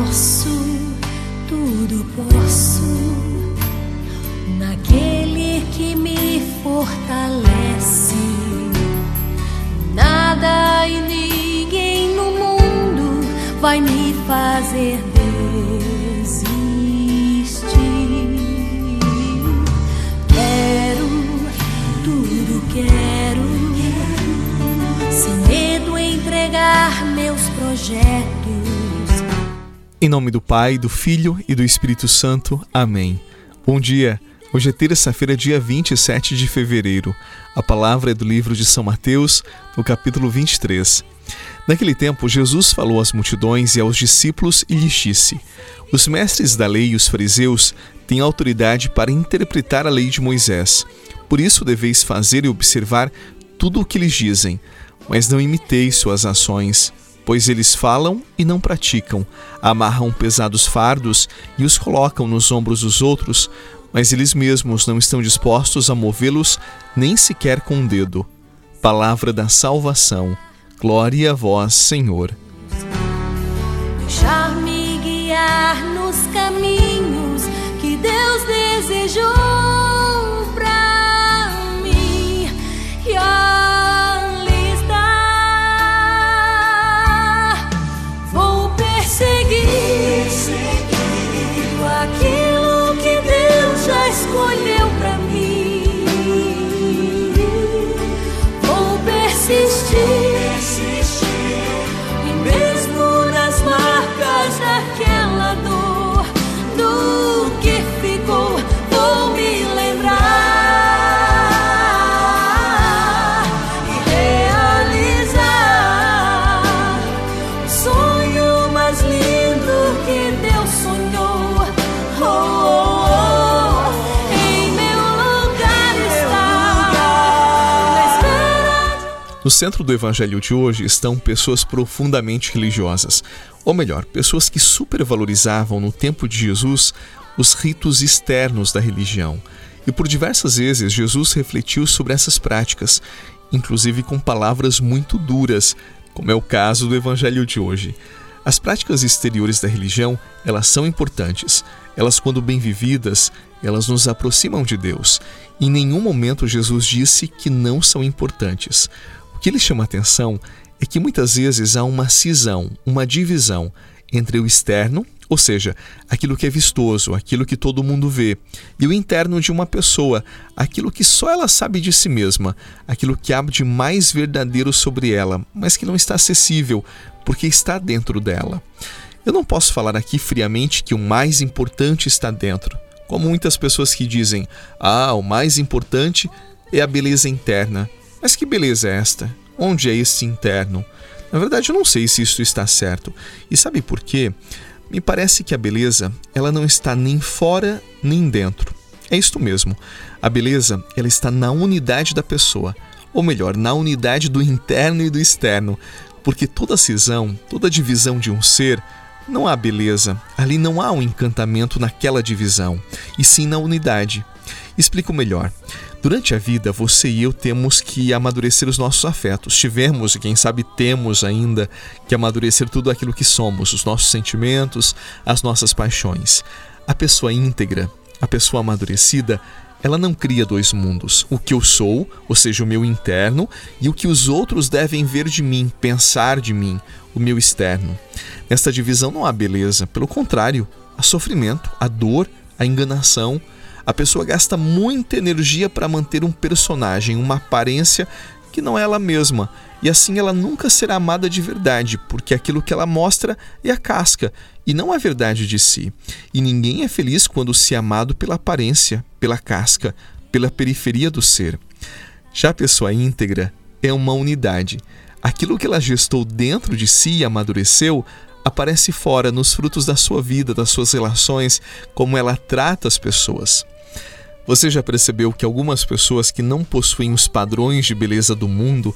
posso, tudo posso naquele que me fortalece. Nada e ninguém no mundo vai me fazer projetos. Em nome do Pai, do Filho e do Espírito Santo. Amém. Bom dia. Hoje é terça-feira, dia 27 de fevereiro. A palavra é do livro de São Mateus, no capítulo 23. Naquele tempo, Jesus falou às multidões e aos discípulos e lhes disse: Os mestres da lei e os fariseus têm autoridade para interpretar a lei de Moisés. Por isso deveis fazer e observar tudo o que lhes dizem, mas não imiteis suas ações pois eles falam e não praticam, amarram pesados fardos e os colocam nos ombros dos outros, mas eles mesmos não estão dispostos a movê-los nem sequer com um dedo. Palavra da salvação. Glória a vós, Senhor. Deixar-me guiar nos caminhos que Deus desejou. No centro do evangelho de hoje estão pessoas profundamente religiosas, ou melhor, pessoas que supervalorizavam no tempo de Jesus os ritos externos da religião. E por diversas vezes Jesus refletiu sobre essas práticas, inclusive com palavras muito duras, como é o caso do evangelho de hoje. As práticas exteriores da religião, elas são importantes. Elas quando bem vividas, elas nos aproximam de Deus. Em nenhum momento Jesus disse que não são importantes. Que lhe chama atenção é que muitas vezes há uma cisão, uma divisão entre o externo, ou seja, aquilo que é vistoso, aquilo que todo mundo vê, e o interno de uma pessoa, aquilo que só ela sabe de si mesma, aquilo que há de mais verdadeiro sobre ela, mas que não está acessível, porque está dentro dela. Eu não posso falar aqui friamente que o mais importante está dentro, como muitas pessoas que dizem: ah, o mais importante é a beleza interna. Mas que beleza é esta? Onde é esse interno? Na verdade, eu não sei se isso está certo. E sabe por quê? Me parece que a beleza, ela não está nem fora nem dentro. É isto mesmo. A beleza, ela está na unidade da pessoa, ou melhor, na unidade do interno e do externo, porque toda cisão, toda divisão de um ser, não há beleza, ali não há um encantamento naquela divisão, e sim na unidade. Explico melhor. Durante a vida, você e eu temos que amadurecer os nossos afetos. Tivemos, e quem sabe temos ainda, que amadurecer tudo aquilo que somos, os nossos sentimentos, as nossas paixões. A pessoa íntegra, a pessoa amadurecida, ela não cria dois mundos: o que eu sou, ou seja, o meu interno, e o que os outros devem ver de mim, pensar de mim, o meu externo. Nesta divisão não há beleza, pelo contrário, há sofrimento, há dor, há enganação a pessoa gasta muita energia para manter um personagem, uma aparência que não é ela mesma. E assim ela nunca será amada de verdade, porque aquilo que ela mostra é a casca e não a verdade de si. E ninguém é feliz quando se é amado pela aparência, pela casca, pela periferia do ser. Já a pessoa íntegra é uma unidade. Aquilo que ela gestou dentro de si e amadureceu aparece fora nos frutos da sua vida, das suas relações, como ela trata as pessoas. Você já percebeu que algumas pessoas que não possuem os padrões de beleza do mundo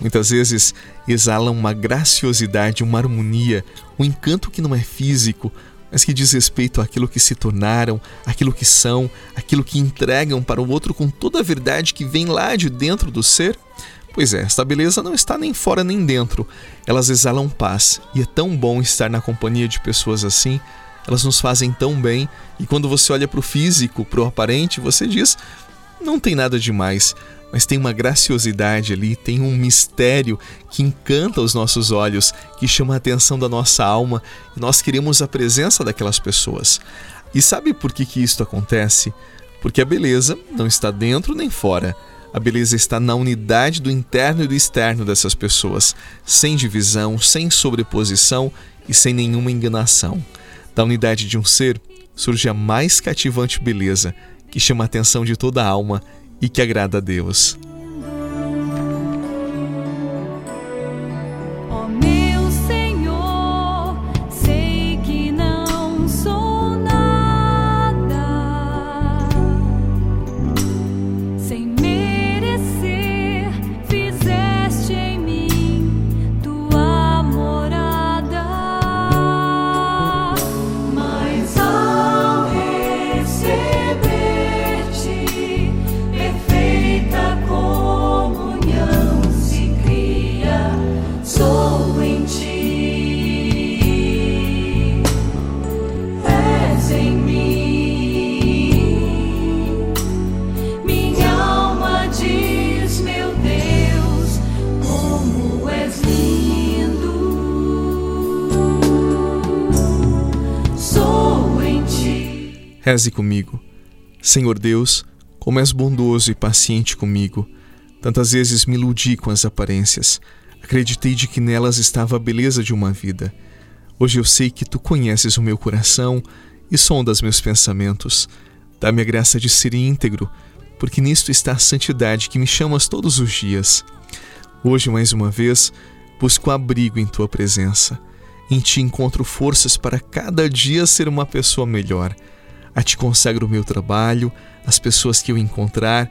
muitas vezes exalam uma graciosidade, uma harmonia, um encanto que não é físico, mas que diz respeito àquilo que se tornaram, aquilo que são, aquilo que entregam para o outro com toda a verdade que vem lá de dentro do ser? Pois é, esta beleza não está nem fora nem dentro. Elas exalam paz e é tão bom estar na companhia de pessoas assim. Elas nos fazem tão bem e quando você olha para o físico, para o aparente, você diz: não tem nada demais, mas tem uma graciosidade ali, tem um mistério que encanta os nossos olhos, que chama a atenção da nossa alma e nós queremos a presença daquelas pessoas. E sabe por que, que isto acontece? Porque a beleza não está dentro nem fora a beleza está na unidade do interno e do externo dessas pessoas, sem divisão, sem sobreposição e sem nenhuma enganação. Da unidade de um ser surge a mais cativante beleza, que chama a atenção de toda a alma e que agrada a Deus. Reze comigo. Senhor Deus, como és bondoso e paciente comigo. Tantas vezes me iludi com as aparências. Acreditei de que nelas estava a beleza de uma vida. Hoje eu sei que tu conheces o meu coração e sondas meus pensamentos. Dá-me a graça de ser íntegro, porque nisto está a santidade que me chamas todos os dias. Hoje, mais uma vez, busco abrigo em tua presença. Em ti encontro forças para cada dia ser uma pessoa melhor. A ti consagro o meu trabalho, as pessoas que eu encontrar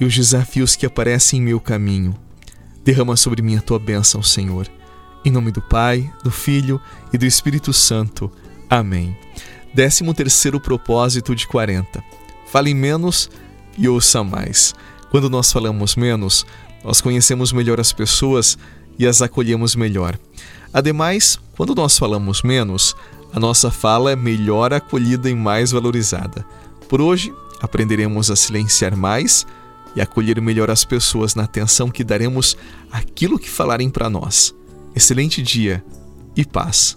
e os desafios que aparecem em meu caminho. Derrama sobre mim a tua bênção, Senhor. Em nome do Pai, do Filho e do Espírito Santo. Amém. Décimo terceiro propósito de 40. Fale menos e ouça mais. Quando nós falamos menos, nós conhecemos melhor as pessoas e as acolhemos melhor. Ademais, quando nós falamos menos, a nossa fala é melhor acolhida e mais valorizada. Por hoje, aprenderemos a silenciar mais e acolher melhor as pessoas na atenção que daremos àquilo que falarem para nós. Excelente dia e paz.